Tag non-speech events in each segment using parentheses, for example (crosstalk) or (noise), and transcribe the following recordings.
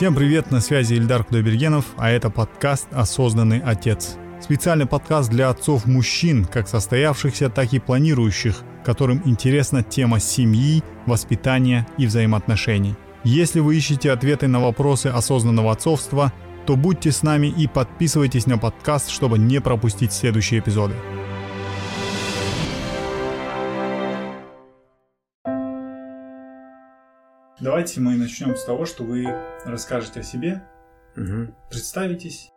Всем привет, на связи Ильдар Кудайбергенов, а это подкаст «Осознанный отец». Специальный подкаст для отцов-мужчин, как состоявшихся, так и планирующих, которым интересна тема семьи, воспитания и взаимоотношений. Если вы ищете ответы на вопросы осознанного отцовства, то будьте с нами и подписывайтесь на подкаст, чтобы не пропустить следующие эпизоды. Давайте мы начнем с того, что вы расскажете о себе, Мгм. представитесь.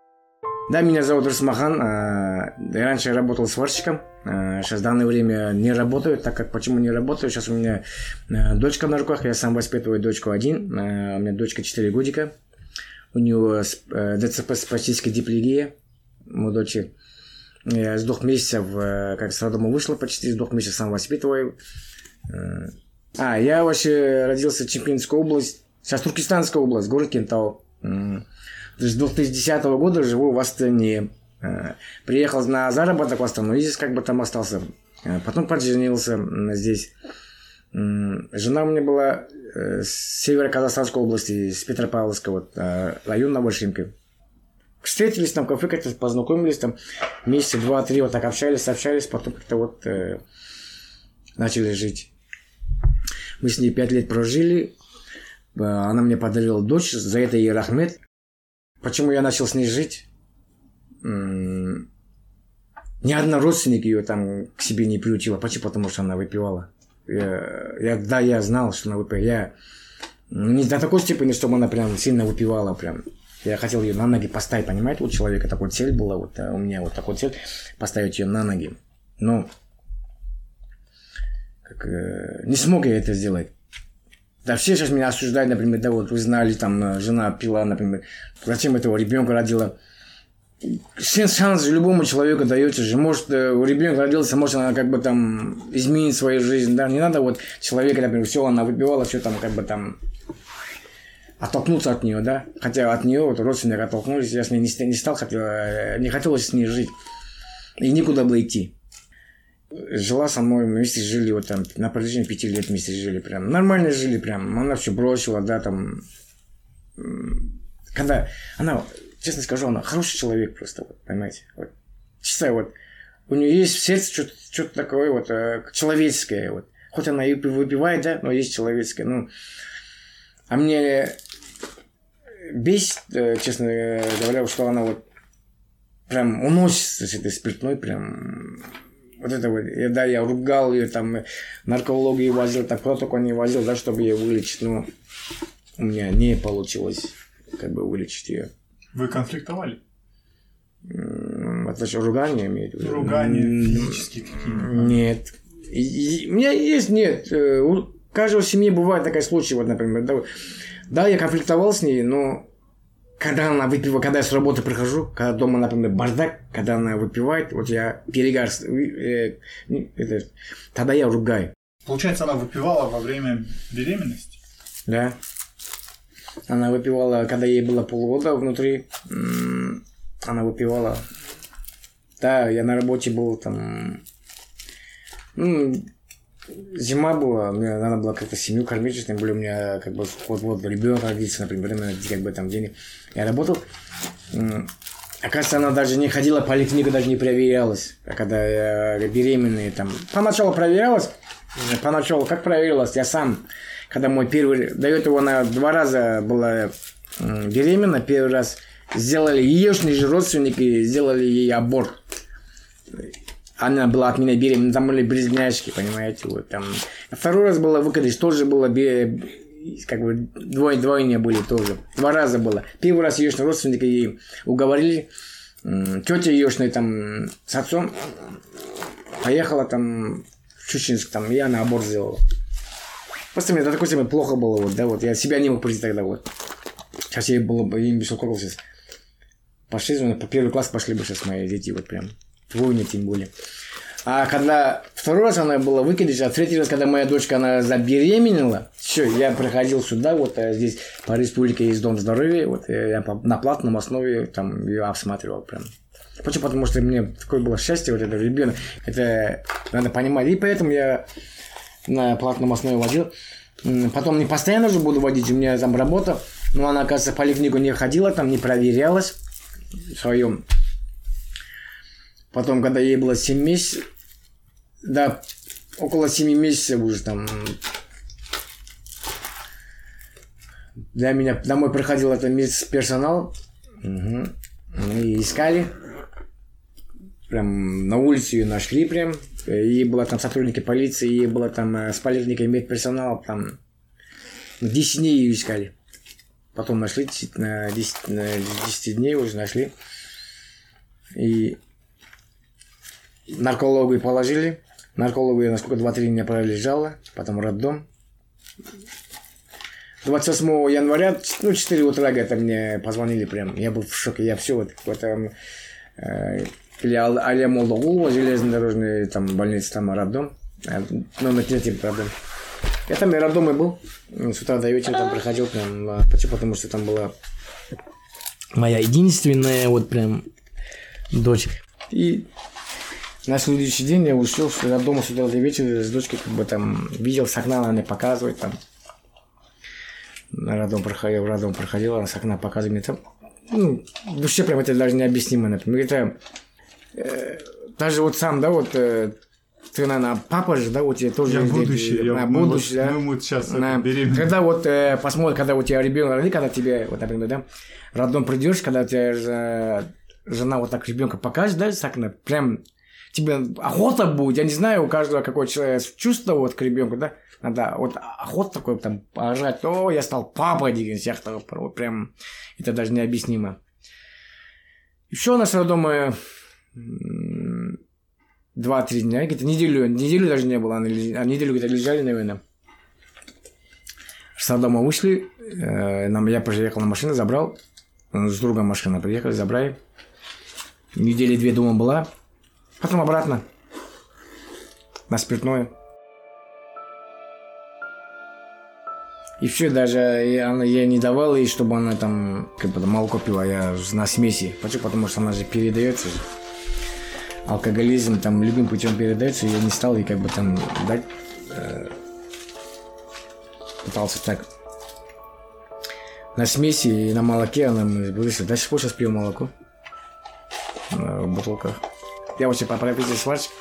Да, меня зовут Русмахан. а, Я раньше работал сварщиком. а, Сейчас в данное время не работаю, так как почему не работаю? Сейчас у меня а, дочка на руках, я сам воспитываю дочку один. а, У меня дочка 4 годика. У нее с- э, ДЦП спастическая диплегия. У дочери. Я с двух месяцев, э, как с роддома вышла, почти с двух месяцев сам воспитываю. А, я вообще родился в Чемпионской области. Сейчас Туркестанская область, город Кентау. С 2010 года живу в Астане. Э, Приехал на заработок в Астану и здесь как бы там остался. Э, Потом поженился м, здесь. Жена у меня была э, с Северо-Казахстанской области, с Петропавловска, вот, район Новошинка. Встретились там в кафе, как-то познакомились, там месяца два-три вот так общались, общались, потом как-то вот э, начали жить. Мы с ней пять лет прожили. Э, Она мне подарила дочь, за это ей рахмет. Почему я начал с ней жить? Ни одна родственник ее там к себе не приучила. Почему? Потому что она выпивала. Я, я- да, я знал, что она выпивала. Я не до такой степени, чтобы она прям сильно выпивала прям. Я хотел ее на ноги поставить, понимаете? У человека такой цель была, вот а у меня вот такой цель, поставить ее на ноги. Но как, э, не смог я это сделать. Да все сейчас меня осуждают, например, да вот вы знали, там э, жена пила, например, зачем этого ребенка родила. Шанс, любому человеку дается же. Может, э, у ребенка родился, может, она как бы там изменит свою жизнь, да. Не надо вот человека, например, все, она выпивала, все там как бы там оттолкнуться от нее, да. Хотя от нее вот родственники оттолкнулись, я с ней не, не стал, хотел, э, не хотелось с ней жить. И никуда было идти. Жила со мной, мы вместе жили, вот там, на протяжении пяти лет вместе жили, прям, нормально жили, прям, она все бросила, да, там, когда, она, честно скажу, она хороший человек просто, вот, понимаете, вот, чисто вот, у нее есть в сердце что-то, что-то такое вот э, человеческое, вот, хоть она и выпивает, да, но есть человеческое, ну, а мне бесит, э, честно говоря, что она вот прям уносится с этой спиртной, прям вот это вот, я, да, я ругал ее, там, э, наркологию возил, так только не возил, да, чтобы ее вылечить, но у меня не получилось, как бы, вылечить ее. Вы конфликтовали? Это что, ругание имеет М, физические какие-нибудь? Нет. И- и- У меня есть, нет. э, У каждого в семье бывает такой случай, вот, например. Да, да, я конфликтовал с ней, но когда она выпивает, когда я с работы прихожу, когда дома, например, бардак, когда она выпивает, вот я перегар, э, это, тогда я ругаю, Получается, она выпивала во время беременности? да. Она выпивала, когда ей было полгода внутри, она выпивала. Да, я на работе был там, ну, зима была, мне надо было как-то семью кормить, тем более у меня как бы вот-вот ребенок родится, например, надо как бы там денег. Я работал, оказывается, она даже не ходила, поликлиника даже не проверялась, а когда я беременная там. Поначалу проверялась, поначалу как проверилась, я сам, когда мой первый, до этого она два раза была беременна, первый раз сделали ее же родственники, сделали ей аборт она была от меня беременна, там были близняшки, понимаете, вот там. А Второй раз было выкидыш, тоже было, как бы, двое, двойня были тоже. Два раза было. Первый раз ее родственники ей уговорили, тетя ее там с отцом поехала там в Чучинск, там, и она аборт сделала. Просто мне до такой степени плохо было, вот, да, вот, я себя не мог прийти тогда, вот. Сейчас ей было бы, им беспокоил сейчас. Пошли, ну, по первый класс пошли бы сейчас мои дети, вот прям. Двойня тем более. А когда второй раз она была выкидыш, а третий раз, когда моя дочка, она забеременела, все, я приходил сюда, вот а здесь по республике есть дом здоровья, вот э, я на платном основе там ее осматривал прям. Почему? Потому что мне такое было счастье, вот это ребенок, это надо понимать. И поэтому я на платном основе водил. Потом не постоянно же буду водить, у меня там работа. Но она, оказывается, в поликлинику не ходила, там не проверялась в своем. Потом, когда ей было 7 месяцев, да, около 7 месяцев уже там для меня домой приходил это персонал. Угу. Мы искали. Прям на улице ее нашли прям. И было там сотрудники полиции, и было там э, с поликлиникой медперсонал, там 10 дней ее искали. Потом нашли, на 10, на 10 дней уже нашли. И наркологу положили. Наркологу я, насколько, 2-3 дня пролежала. Потом роддом. 28 января, ну, 4 утра, где-то мне позвонили прям. Я был в шоке. Я все вот какой-то... Э, или Алия Молдогулова, железнодорожная там больница, там роддом. Э, номер третий роддом. Я там и роддом был. С утра до вечера там приходил прям. А, почему? Потому что там была моя единственная вот прям дочь. И на следующий день я ушел с роддома с утра до вечера с дочкой, как бы там видел с окна, она мне показывает там. На роддом проходил, в роддом проходила, она с окна показывает мне там. Ну, в душе прям это даже необъяснимо, например. Это э, даже вот сам, да, вот э, ты, наверное, папа же, да, у тебя тоже я есть будущее, дети, я, на будущее, да? Мы вот сейчас на, беременны. Когда вот э, посмотрим, когда у тебя ребенок родит, когда тебе, вот, например, да, роддом придешь, когда у тебя э, жена вот так ребенка покажет, да, так, на, прям тебе охота будет, я не знаю, у каждого какое чувство вот к ребенку, да, надо вот охота такой там поржать, о, я стал папой, деген сияқты вот прям это даже необъяснимо. Все у нас роддома два-три дня, где-то неделю, неделю даже не было, а неделю где-то лежали, наверное. С дома вышли, э, нам, я приехал на машину, забрал, с другом машина приехали, забрали. Недели две дома была, потом обратно на спиртное. И все, даже я, она, я не давал ей, чтобы она там как бы, молоко пила, я на смеси. Почему? Потому что она же передается же алкоголизм там любым путем передается, я не стал ей как бы там дать, э, пытался так. На смеси и на молоке она выросла. До сих пор сейчас пью молоко в бутылках. Я вообще по профессии сварщик.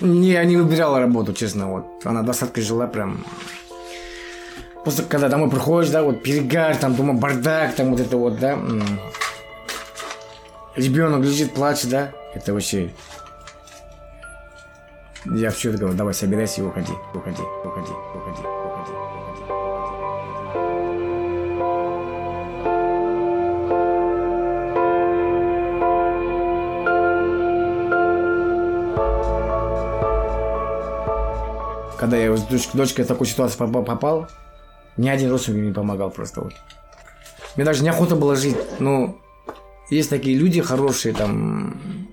Не, не выбирала работу, честно, вот. Она достаточно жила прям Просто когда домой приходишь, да, вот перегар, там дома бардак, там вот это вот, да, ребенок лежит, плачет, да, это вообще... Я все говорю, давай собирайся и уходи, уходи, уходи, уходи, уходи, уходи. Когда я с дочкой, дочкой в такую ситуацию попал, ни один родственник не помогал просто вот. Мне даже неохота было жить, ну, есть такие люди хорошие, там,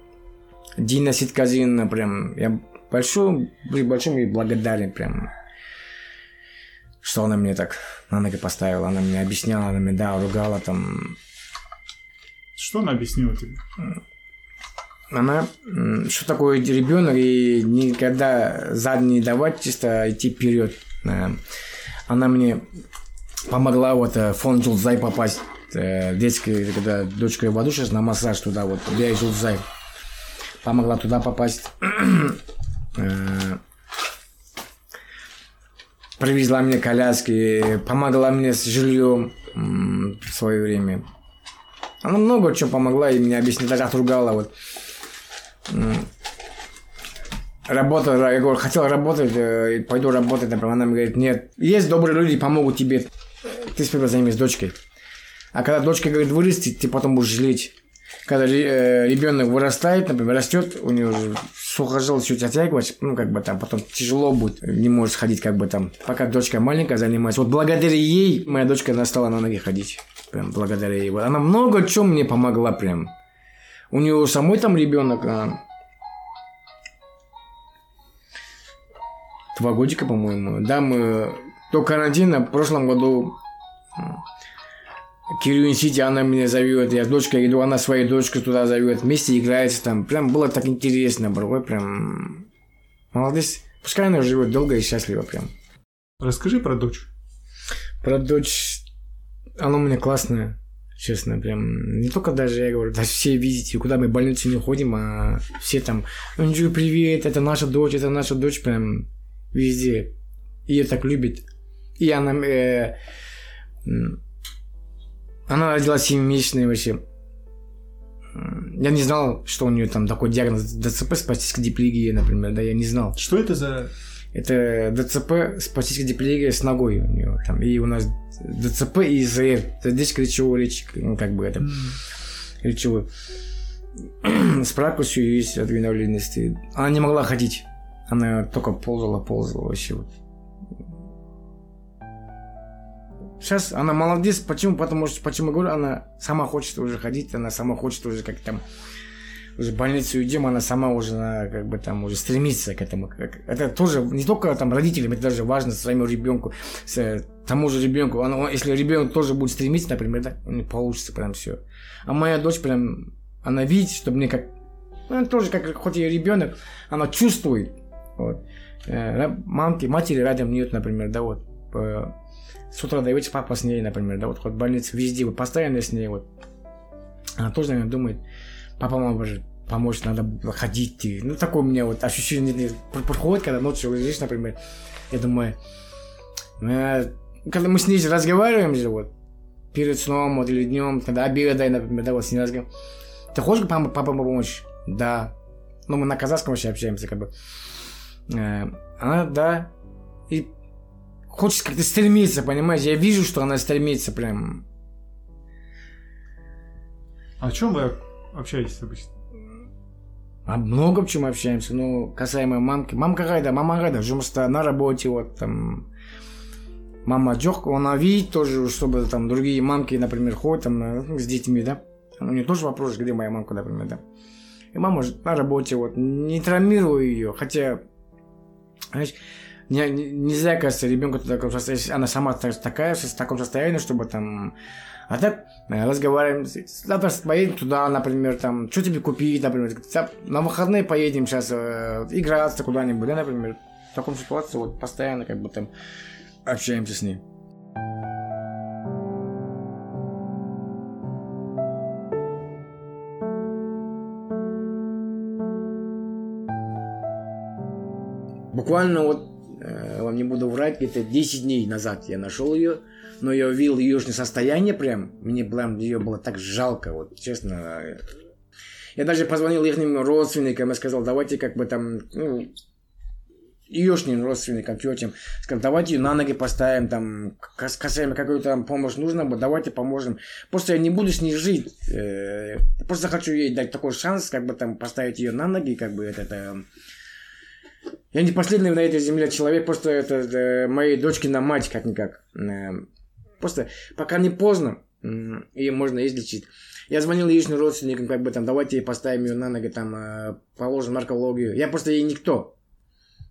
Дина Ситказина, прям, я большой, большой ей благодарен, прям, что она мне так на ноги поставила, она мне объясняла, она мне, да, ругала, там. Что она объяснила тебе? Она, что такое ребенок, и никогда задний не давать, чисто идти вперед. Она мне помогла вот э, фонд Джулзай попасть э, детской, когда дочка в аду сейчас на массаж туда вот, я и Жулзай. Помогла туда попасть. э, привезла мне коляски, помогла мне с жильем в свое время. Она много чего помогла и мне объяснила, даже отругала вот. Работа, я говорю, хотел работать, э, пойду работать, например, она мне говорит, нет, есть добрые люди, помогут тебе, ты сперва займись дочкой. А когда дочка говорит вырастет, ты потом будешь жалеть. Когда э, ребенок вырастает, например, растет, у него сухожил чуть оттягивать, ну, как бы там, потом тяжело будет, не может ходить, как бы там, пока дочка маленькая занимается. Вот благодаря ей моя дочка настала на ноги ходить. Прям благодаря ей. Она много чем мне помогла прям. У нее самой там ребенок, а... два годика, по-моему. Да, мы до карантина в прошлом году Кирюин Сити, она меня зовет, я с дочкой иду, она свою дочку туда зовет, вместе играется там. Прям было так интересно, бро, прям молодец. Пускай она живет долго и счастливо прям. Расскажи про дочь. Про дочь, она у меня классная. Честно, прям, не только даже, я говорю, даже все видите, куда мы в больницу не ходим, а все там, Анджу, привет, это наша дочь, это наша дочь, прям везде. Ее так любит. И она, э, она родилась 7-месячной вообще. Я не знал, что у нее там такой диагноз ДЦП спастическая диплегия, например, да, я не знал. Что это за... Это ДЦП спастическая диплегия с ногой у нее там. И у нас ДЦП и ИЗР, сердечко речевой речь, ну, как бы это, mm. речевой. Справка все есть от инвалидности. Она не могла ходить. Она только ползала, ползала вообще вот. Сейчас она молодец. Почему? Потому что, почему говорю, она сама хочет уже ходить, она сама хочет уже как там уже больницу идем, она сама уже она, как бы там уже стремится к этому. Это тоже не только там родителям, это даже важно своему ребенку, с, тому же ребенку. Он, если ребенок тоже будет стремиться, например, да, у него получится прям все. А моя дочь прям, она видит, что мне как, она тоже как, хоть и ребенок, она чувствует. Вот. Э, мамки, матери рядом нет, например, да, вот с утра до вечера папа с ней, например, да, вот хоть в больнице везде, вот постоянно с ней, вот. Она тоже, наверное, думает, папа, мама же помочь, надо ходить. Ну, такое у меня вот ощущение проходит, когда ночью лежишь, например, я думаю, э, когда мы с ней разговариваем же, вот, перед сном, вот, или днем, когда обедаем, например, да, вот с ней разговариваем, ты хочешь папа, папа помочь? Да. Ну, мы на казахском вообще общаемся, как бы. Э, она, да. И хочет как-то стремиться, понимаешь? Я вижу, что она стремится прям. А о чем вы общаетесь обычно? А много в чем общаемся. Ну, касаемо мамки. Мамка қайда? Мама қайда? Жұмыста, на работе, вот там. Мама жоқ, она видит тоже, чтобы там другие мамки, например, ходят там ну, с детьми, да? У нее тоже вопрос, где моя мамка, например, да? И мама на работе, вот, не травмирую ее, хотя, знаешь, не, нельзя, кажется, ребенку в таком состоянии, она сама такая, в таком состоянии, чтобы там... А так э, разговариваем, завтра поедем туда, например, там, что тебе купить, например, на выходные поедем сейчас э, играться куда-нибудь, да, например. В таком ситуации вот постоянно как бы там общаемся с ней. Буквально вот Э, вам не буду врать, где-то 10 дней назад я нашел ее, но я увидел ее состояние прям, мне прям ее было так жалко, вот честно. Я даже позвонил их родственникам и сказал, давайте как бы там, ну, еешним родственникам, тетям, сказал, давайте ее на ноги поставим, там, касаемо какой-то там помощь нужно, давайте поможем. Просто я не буду с ней жить, э, просто хочу ей дать такой шанс, как бы там поставить ее на ноги, как бы это, это я не последний на этой земле человек, просто это э, моей дочкина мать, как-никак. Э, просто пока не поздно, ее можно излечить. Я звонил личным родственникам, как бы там, давайте поставим ее на ноги, там, э, положим наркологию. Я просто ей никто.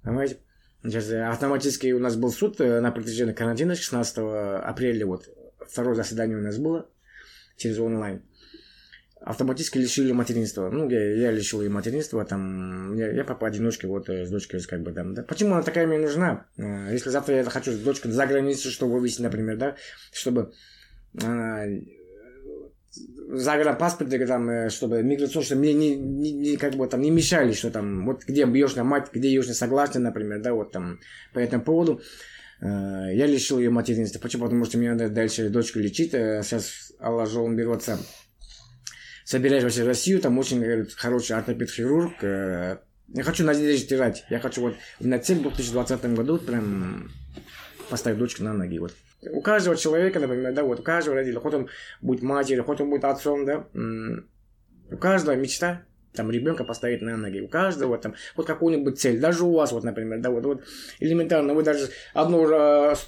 Понимаете? Сейчас э, автоматически у нас был суд на протяжении карантина 16 апреля, вот, второе заседание у нас было через онлайн автоматически лишили материнства. Ну, я, я лишил ее материнства, там, я, я папа одиночки, вот, э, с дочкой, как бы, там, да. Почему она такая мне нужна? Э, если завтра я хочу с дочкой за границу, что вывести, например, да, чтобы а, загранпаспорт, там, чтобы миграционно, чтобы мне не, не, не, как бы там не мешали, что там, вот где бьешь на мать, где ее не согласен, например, да, вот там по этому поводу. Я лишил ее материнства. Почему? Потому что мне надо дальше дочку лечить. Сейчас Аллах он берется собираюсь вообще в Россию, там очень говорит, хороший ортопед-хирург. Э, я хочу надежду держать. Я хочу вот на цель в 2020 году прям поставить дочку на ноги. Вот. У каждого человека, например, да, вот у каждого родителя, хоть он будет матерью, хоть он будет отцом, да, у каждого мечта там ребенка поставить на ноги. У каждого там вот какую-нибудь цель. Даже у вас, вот, например, да, вот, вот элементарно, вы даже одну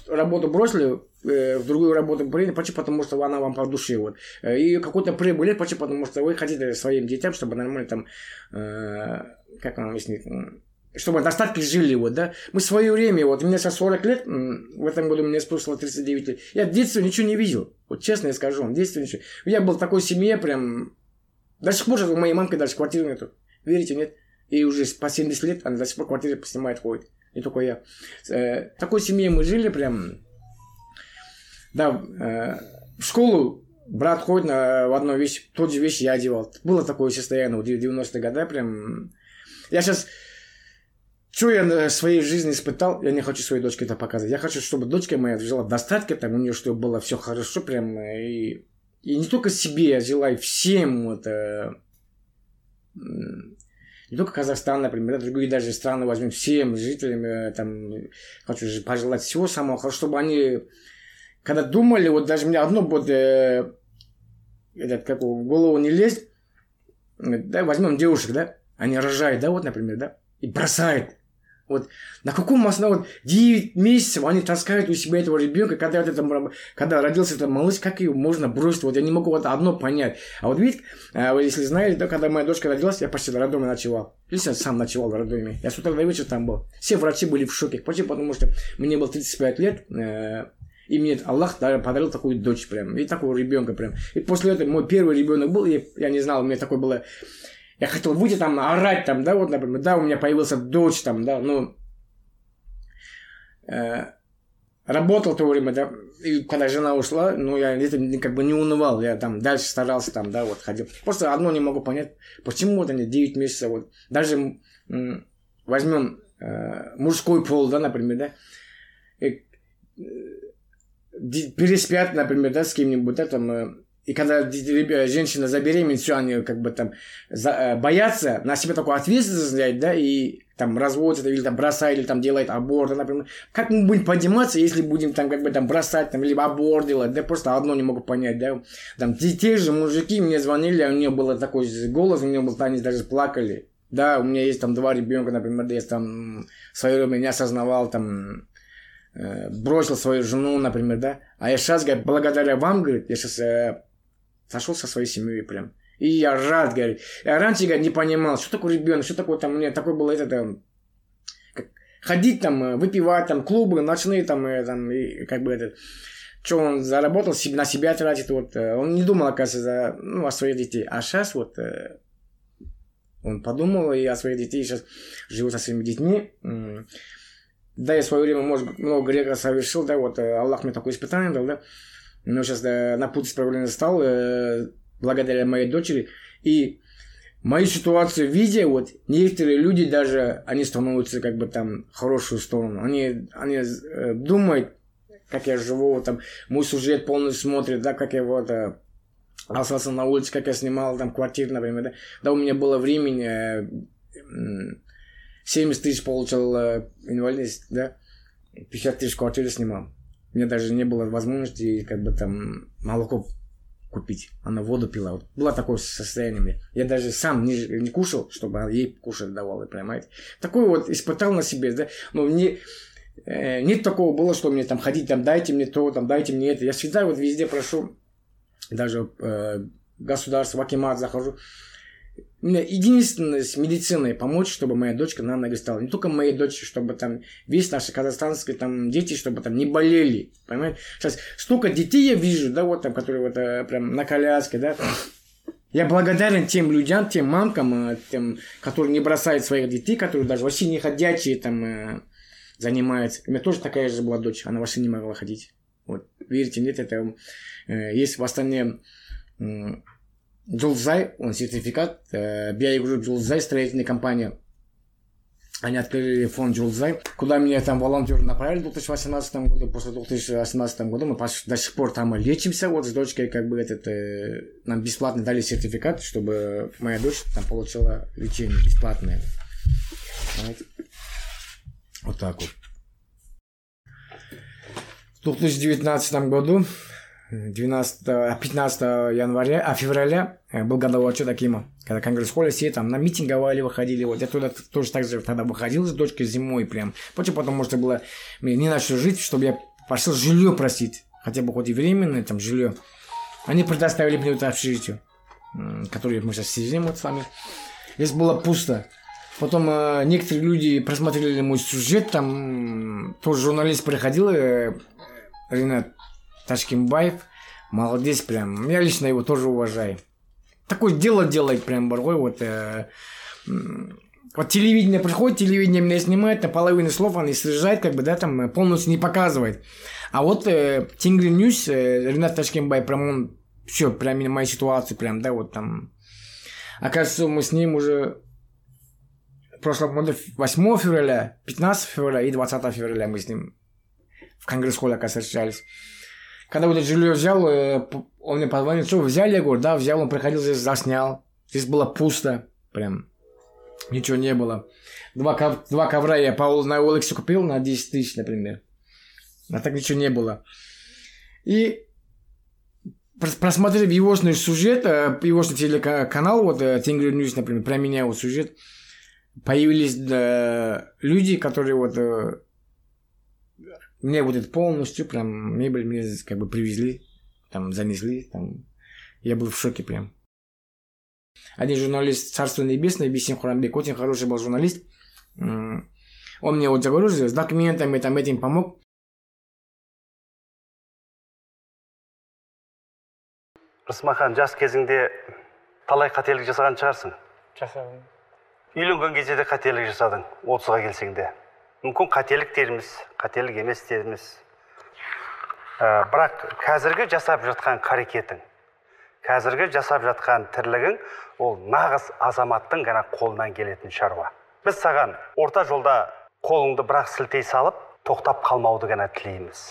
работу бросили, э, в другую работу приняли, почему? Потому что она вам по душе. Вот. Э, и какой-то прибыль, почему? Потому что вы хотите своим детям, чтобы нормально там, э, как вам объяснить, чтобы достатки жили, вот, да. Мы в свое время, вот, меня сейчас 40 лет, в этом году мне исполнилось 39 лет, я в детстве ничего не видел. Вот честно я скажу в детстве ничего. Я был в такой семье, прям, до сих пор у моей мамки даже квартиры нету. Верите, нет? И уже по 70 лет она до сих пор квартиры снимает, ходит. Не только я. Э, такой семье мы жили прям. Да, э, в школу брат ходит на, в одну вещь, тот же вещь я одевал. Было такое состояние в 90-е годы прям. Я сейчас что я в своей жизни испытал, я не хочу своей дочке это показывать. Я хочу, чтобы дочка моя жила в достатке, там у нее чтобы было все хорошо, прям и, и не только себе я желаю всем вот э, не только Казахстан, например, другие даже страны возьмем всем жителям, э, там, хочу пожелать всего самого хорошего, чтобы они, когда думали, вот даже мне одно вот, э, этот, как в голову не лезть, да, возьмем девушек, да, они рожают, да, вот, например, да, и бросают вот на каком основе, вот 9 месяцев они таскают у себя этого ребенка, когда, вот это, когда родился этот малыш, как ее можно бросить? Вот я не могу вот одно понять. А вот видите, а, вы если знаете, да, когда моя дочка родилась, я почти в роддоме ночевал. Если я сам ночевал в роддоме. Я с утра до вечера там был. Все врачи были в шоке. Почему? Потому что мне было 35 лет, э, и мне Аллах подарил такую дочь прям, и такого ребенка прям. И после этого мой первый ребенок был, и я не знал, у меня такое было я хотел выйти там, орать там, да, вот, например, да, у меня появился дочь там, да, ну, э, работал то время, да, и когда жена ушла, ну, я это как бы не унывал, я там дальше старался там, да, вот, ходил. Просто одно не могу понять, почему вот они 9 месяцев, вот, даже м- возьмем э, мужской пол, да, например, да, и, э, переспят, например, да, с кем-нибудь, да, там, э, и когда женщина забеременеет, все, они как бы там за, э, боятся на себя такую ответственность взять, да, и там разводят или там бросают, или там делают аборт, например. Как мы будем подниматься, если будем там как бы там бросать, там, либо аборт делать, да, просто одно не могу понять, да. Там те, те же мужики мне звонили, а у нее был такой голос, у нее был, они даже плакали. Да, у меня есть там два ребенка, например, я там в свое время не осознавал, там, э, бросил свою жену, например, да. А я сейчас, говорит, благодаря вам, говорит, я сейчас э, Сошел со своей семьей прям. И я рад, говорит. Я раньше, говорит, не понимал, что такое ребенок, что такое там, меня такое было это, там, как, ходить там, э, выпивать там, клубы, ночные там, и, там, и как бы это, что он заработал, на себя тратит, вот, э, он не думал, оказывается, за, ну, о своих детей. А сейчас вот э, он подумал и о своих детей, сейчас живет со своими детьми. Да, я в свое время, может, много греха совершил, да, вот Аллах мне такое испытание дал, да, но сейчас да, на путь исправления стал э, благодаря моей дочери. И мою ситуацию видя, вот некоторые люди даже, они становятся как бы там хорошую сторону. Они, они э, думают, как я живу, там, мой сюжет полностью смотрит, да, как я вот э, остался на улице, как я снимал там квартиру, например, да. Да, у меня было времени, э, 70 тысяч получал э, инвалидность, да, 50 тысяч квартиры снимал. У меня даже не было возможности как бы там молоко купить. Она воду пила. Вот было такое состояние. Я даже сам не, не кушал, чтобы ей кушать давал, понимаете. Такое вот испытал на себе, да. Но мне э, нет такого было, что мне там ходить, там дайте мне то, там дайте мне это. Я всегда вот везде прошу, даже э, государство, в Акимат захожу. Единственное с медициной помочь, чтобы моя дочка на ноги стала. Не только моей дочери, чтобы там весь наши казахстанские там дети, чтобы там не болели. Понимаете? Сейчас столько детей я вижу, да, вот там, которые вот э, прям на коляске, да. Я благодарен тем людям, тем мамкам, э, тем, которые не бросают своих детей, которые даже вообще не ходячие там э, занимаются. У меня тоже такая же была дочь, она вообще не могла ходить. Вот, верите, нет, это есть в Астане Джулзай, он сертификат, э, BI Group Джулзай, строительная компания. Они открыли фонд Джулзай, куда меня там волонтеры направили в 2018 году. После 2018 года мы до сих пор там лечимся. Вот с дочкой как бы этот, э, нам бесплатно дали сертификат, чтобы моя дочь там получила лечение бесплатное. Вот так вот. В 2019 году 12, 15 января, а февраля э, был годовой отчет Акима. Когда Конгресс-холле все там на митинговали, выходили. Вот я туда тоже так же тогда выходил с дочкой зимой прям. Почему? Потому что было мне не начал жить, чтобы я пошел жилье просить. Хотя бы хоть и временное там жилье. Они предоставили мне вот общежитие, которое мы сейчас сидим вот с вами. Здесь было пусто. Потом э, некоторые люди просмотрели мой сюжет, там тоже журналист приходил, э, Ренат Ташкимбаев. Молодец прям. Я лично его тоже уважаю. Такое дело делает прям боргой. Вот, э, вот телевидение приходит, телевидение меня снимает, на половину слов они срезает, как бы, да, там полностью не показывает. А вот э, Tengri News, э, Ренат Ташкенбай, прям он, все, прям моя ситуация, прям, да, вот там. Оказывается, мы с ним уже прошлом году 8 февраля, 15 февраля и 20 февраля мы с ним в Конгресс-холле, оказывается, встречались. Когда вот это жилье взял, э, он мне позвонил, что, взяли? Я говорю, да, взял, он приходил здесь, заснял. Здесь было пусто, прям, ничего не было. Два, ков- два ковра я по, на OLX купил на 10 тысяч, например. А так ничего не было. И просмотрев его сюжет, э, его телеканал, вот Tengri News, например, про меня вот сюжет, появились да, люди, которые вот э, мне вот это полностью прям мебель мне как бы привезли, там занесли, там я был в шоке прям. Один журналист Царство Небесное, Бисим Хурамбек, очень хороший был журналист. Он мне вот заговорил с документами, там этим помог. рысмахан жас кезіңде талай қателік жасаған шығарсың жасадым үйленген кезде де қателік жасадың отызға келсең де мүмкін қателіктеріміз қателік емес теріміз. Ә, бірақ қазіргі жасап жатқан қарекетің қазіргі жасап жатқан тірлігің ол нағыз азаматтың ғана қолынан келетін шаруа. Біз саған орта жолда қолыңды бірақ сілтей салып тоқтап қалмауды ғана тілейміз.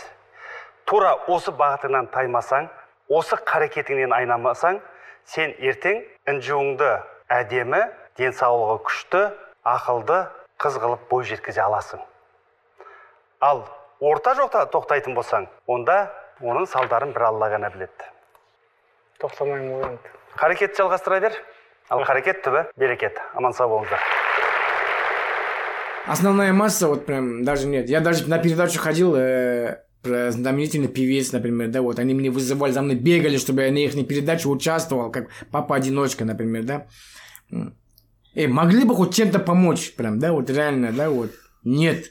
Тура осы бағытыңнан таймасаң осы қарекетіңнен айнамасаң сен ертең інжуіңді әдемі денсаулығы күшті ақылды қыз қылып бой жеткізе аласың. Ал орта жоқта тоқтайтын болсаң онда оның салдарын бір алла ғана біледі. Тоқтамаймын ғой енді. Қарекетті жалғастыра бер. Ал қарекет түбі берекет. Аман сау болыңыздар. Основная масса, вот прям даже нет. Я даже на передачу ходил, э, про знаменитый певец, например, да, вот они меня вызывали, за мной бегали, чтобы я на их передаче участвовал, как папа-одиночка, например, да. Эй, могли бы хоть чем-то помочь, прям, да, вот реально, да, вот. Нет.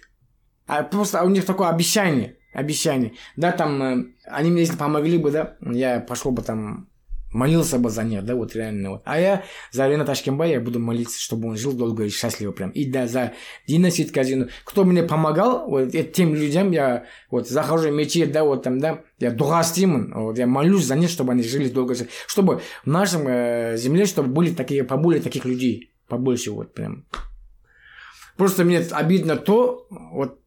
А просто у них такое обещание, обещание. Да, там, э, они мне если помогли бы, да, я пошел бы там, молился бы за них, да, вот реально. Вот. А я за Рена Ташкенбая буду молиться, чтобы он жил долго и счастливо прям. И да, за Дина Ситказину. Кто мне помогал, вот тем людям я вот захожу в мечеть, да, вот там, да, я дугастимын, вот, я молюсь за них, чтобы они жили долго, чтобы в нашем э, земле, чтобы были такие, поболее таких людей побольше вот прям. Просто мне обидно то, вот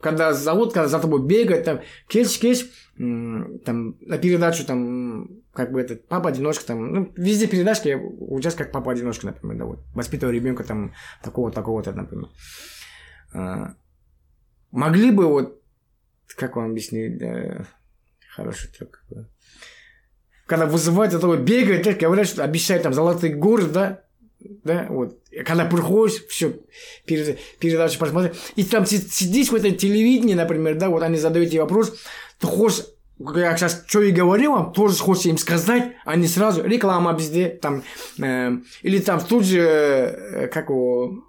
когда зовут, когда за тобой бегают, там, кеш, кеш, там, на передачу, там, как бы этот, папа-одиночка, там, ну, везде передачки, я участвую как папа-одиночка, например, да, вот, воспитываю ребенка, там, такого, такого-то, например. А, могли бы, вот, как вам объяснить, да, хороший трек, когда вызывают этого, бегают, говорят, что обещают там золотые горы, да, да, вот, когда приходишь, все, перед, передачу посмотреть, и там сидишь в этом телевидении, например, да, вот они задают тебе вопрос, ты хочешь, я сейчас что и говорил вам, тоже хочешь им сказать, а не сразу, реклама везде, там, э, или там тут же, э, как его,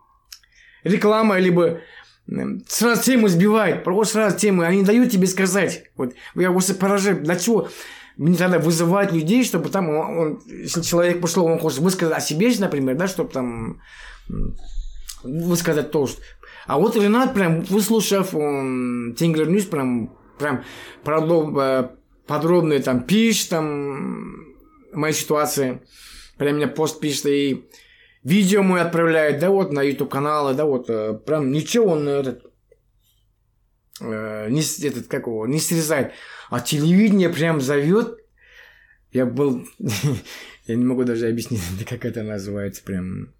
реклама, либо э, сразу тему сбивает, просто сразу тему, они дают тебе сказать, вот, я просто поражаю, для чего, мне надо вызывать людей, чтобы там, он, если человек пошел, он хочет высказать о себе, например, да, чтобы там высказать то, что... А вот Ренат прям, выслушав Tengri News, прям, прям э, подробно там пишет, там, моей ситуации, прям мне пост пишет, и видео мой отправляет, да, вот на YouTube каналы, да, вот, э, прям ничего он этот, э, не, этот, как его, не срезает. А телевидение прям зовет. Я был... (laughs) я не могу даже объяснить, (laughs) как это называется прям.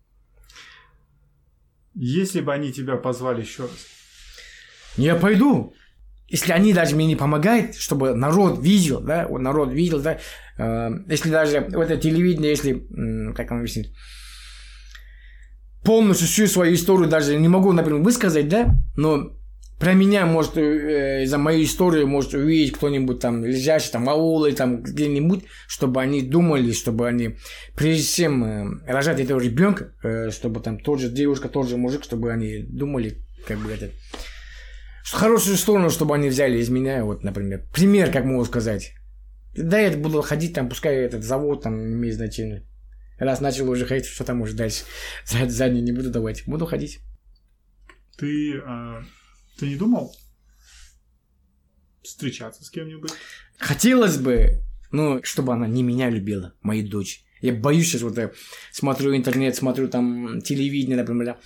Если бы они тебя позвали еще раз. Я пойду. Если они даже мне не помогают, чтобы народ видел, да, вот народ видел, да, э, если даже в это телевидение, если, как вам объяснить, полностью всю свою историю даже не могу, например, высказать, да, но про меня может э, за мою историю может увидеть кто-нибудь там лежащий там в ауле там где-нибудь, чтобы они думали, чтобы они прежде чем э, рожать этого ребенка, э, чтобы там тот же девушка, тот же мужик, чтобы они думали, как бы это что хорошую сторону, чтобы они взяли из меня, вот, например, пример, как могу сказать. Да, я буду ходить там, пускай этот завод там не имеет значения. Раз начал уже ходить, что там уже дальше? (laughs) Зад- Задний не буду давать. Буду ходить. Ты, а, ты не думал встречаться с кем-нибудь? Хотелось бы, ну, чтобы она не меня любила, мою дочь. Я боюсь сейчас вот я смотрю интернет, смотрю там телевидение, например, да,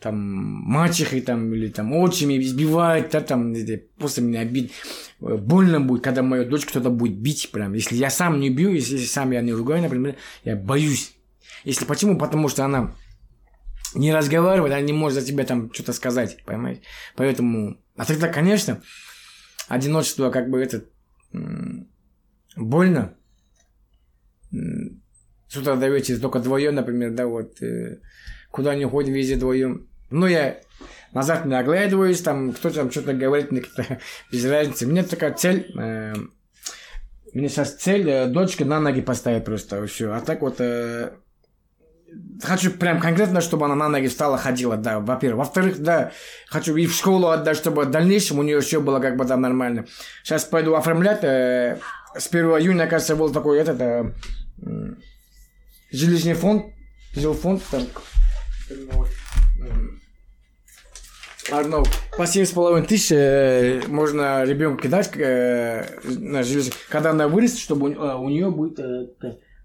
там мачехи там или там отчими избивают, да, там просто мне обид э, больно будет, когда мою дочь кто-то будет бить прям. Если я сам не бью, если сам я не ругаю, например, я боюсь. Если почему? Потому что она не разговаривает, она не может за тебя там что-то сказать, понимаете? Поэтому, а тогда, конечно, одиночество как бы это больно. С утра до вечера только вдвоем, например, да, вот, э, куда не ходим, везде вдвоем. Ну, я назад не оглядываюсь, там, кто там что-то говорит, мне (laughs) без разницы. У меня такая цель, э, у меня сейчас цель э, дочка на ноги поставить просто, все. А так вот, э, хочу прям конкретно, чтобы она на ноги встала, ходила, да, во-первых. Во-вторых, да, хочу и в школу отдать, чтобы в дальнейшем у нее все было как бы там нормально. Сейчас пойду оформлять, э, с 1 июня, кажется, был такой этот, э, м, жилищный фонд, жилфонд, там, Одно, по семь с половиной тысяч э, можно ребенку кидать э, на жилище, когда она вырастет, чтобы у, а, у нее будет э,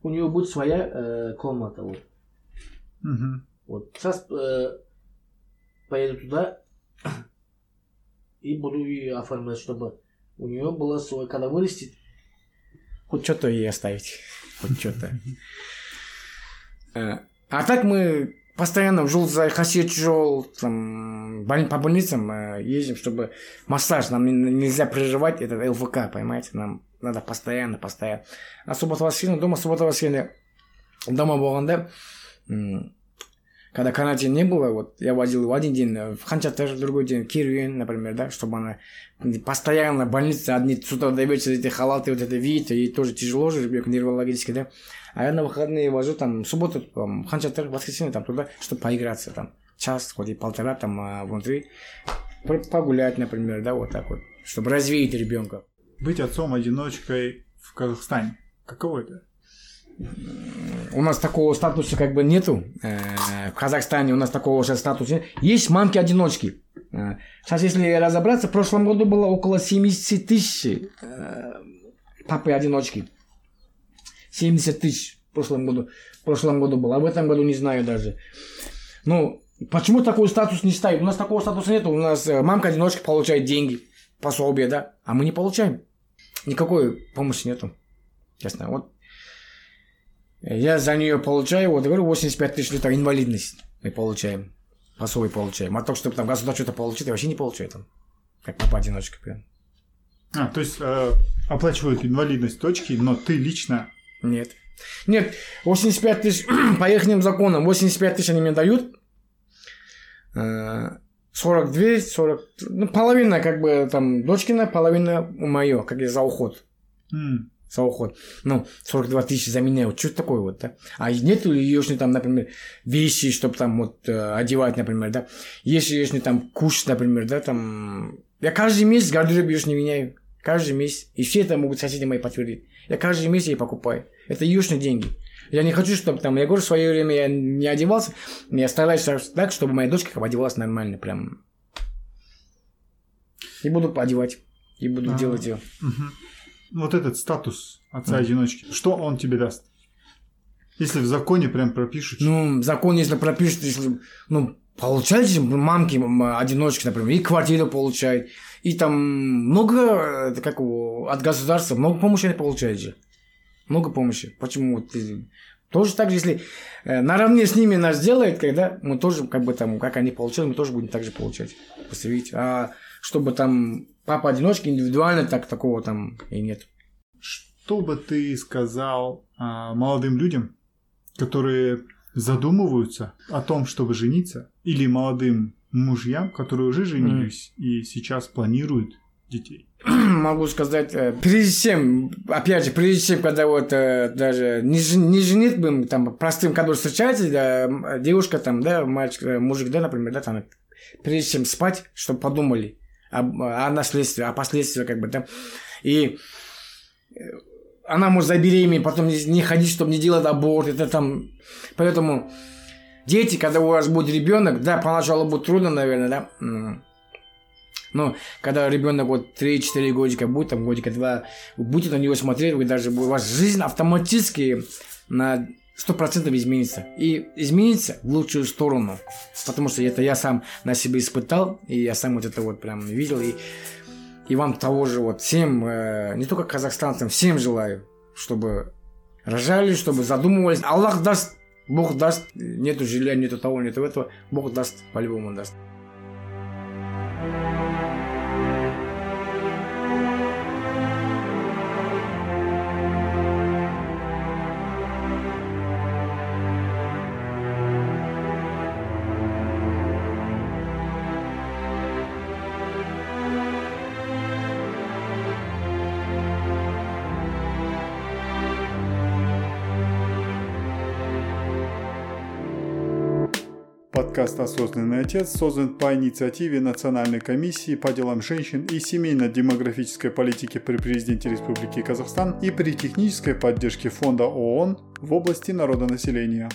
у нее будет своя э, комната. Вот. Вот сейчас э, поеду туда и буду ее оформлять, чтобы у нее было свой, когда вырастет, хоть что-то ей оставить. Хоть что-то. Э, А так мы постоянно в Жулзай, Хасид Жол, там, по больницам э, ездим, чтобы массаж, нам не- нельзя прерывать этот ЛВК, понимаете, нам надо постоянно, постоянно. А суббота воскресенье, дома суббота воскресенье, дома болғанда, когда карантин не было, вот я возил его один день э, в Ханчатер, в другой день в Кирюин, например, да, чтобы она постоянно в больнице одни с утра до вечера эти халаты вот это видит, ей тоже тяжело же, ребенок нервологически, да. А я на выходные вожу там в субботу, там, в Ханчатер, в воскресенье там туда, чтобы поиграться там. Час, хоть и полтора там а, внутри. По- Погулять, например, да, вот так вот. Чтобы развеять ребенка. Быть отцом-одиночкой в Казахстане. Каково это? У нас такого статуса как бы нету. Э, В Казахстане у нас такого сейчас статуса нет. Есть мамки-одиночки. Э, Сейчас, если разобраться, в прошлом году было около 70 тысяч э, папы-одиночки. 70 тысяч в прошлом году. В прошлом году было. А в этом году не знаю даже. Ну, почему такой статус не ставит? У нас такого статуса нет. У нас мамка-одиночка получает деньги, пособие, да? А мы не получаем. Никакой помощи нету. Честно. Вот я за нее получаю, вот говорю, 85 тысяч это инвалидность мы получаем. Пособие получаем. А то, чтобы там государство что-то получит, я вообще не получаю там. Как папа одиночка прям. А, то есть э, оплачивают инвалидность точки, но ты лично... Нет. Нет, 85 тысяч, (clears throat) по их законам, 85 тысяч они мне дают. Э, 42, 40, ну, половина как бы там дочкина, половина мое, как я за уход. М, уход. Ну, 42 тысячи за меня. Вот что такое вот, да? А нету ее, там, например, вещи, чтобы там вот э, одевать, например, да? Есть ее там кушать, например, да, там... Я каждый месяц гардероб ее не меняю. Каждый месяц. И все это могут соседи мои подтвердить. Я каждый месяц ей покупаю. Это ее деньги. Я не хочу, чтобы там, я говорю, в свое время я не одевался, я стараюсь так, чтобы моя дочка одевалась нормально, прям. И буду одевать. И буду А. делать ее. мгм. Вот этот статус отца-одиночки, что он тебе даст? Если в законе прям пропишут, Ну, закон, если пропишут, если, ну, получаете мамки, одиночки, например, и квартиру получают, и там много, э, как от государства, много помощи они получают же. Много помощи. Почему? Вот, тоже так же, если э, наравне с ними нас делает, когда мы тоже, как бы там, как они получали, мы тоже будем так же получать. Просто видите. А чтобы там папа-одиночки индивидуально так такого там и нет. что бы ты сказал а, молодым людям, которые задумываются о том, чтобы жениться, или молодым мужьям, которые уже женились и сейчас планируют детей? (clears throat) могу сказать, э, прежде чем, опять же, прежде чем, когда вот э, даже не, не женит бы, там, простым, когда встречаетесь, да, девушка там, да, мальчик, э, мужик, да, например, да, там, прежде чем спать, чтобы подумали об- о, наследстве, о последствиях, как бы, да, и э, она может забеременеть, потом не, ходить, чтобы не делать аборт, это там, поэтому дети, когда у вас будет ребенок, да, поначалу будет трудно, наверное, да, но когда ребенок вот 3-4 годика будет, там годика 2, вы будете на него смотреть, вы даже, у вас жизнь автоматически на сто процентов изменится. И изменится в лучшую сторону. Потому что это я сам на себе испытал, и я сам вот это вот прям видел. И, и вам того же вот всем, э, не только казахстанцам, всем желаю, чтобы рожали, чтобы задумывались. Аллах даст, Бог даст, нету жилья, нету того, нету этого, Бог даст, по-любому даст. Подкаст «Осознанный отец» создан по инициативе Национальной комиссии по делам женщин и семейно-демографической политики при президенте Республики Казахстан и при технической поддержке Фонда ООН в области народонаселения.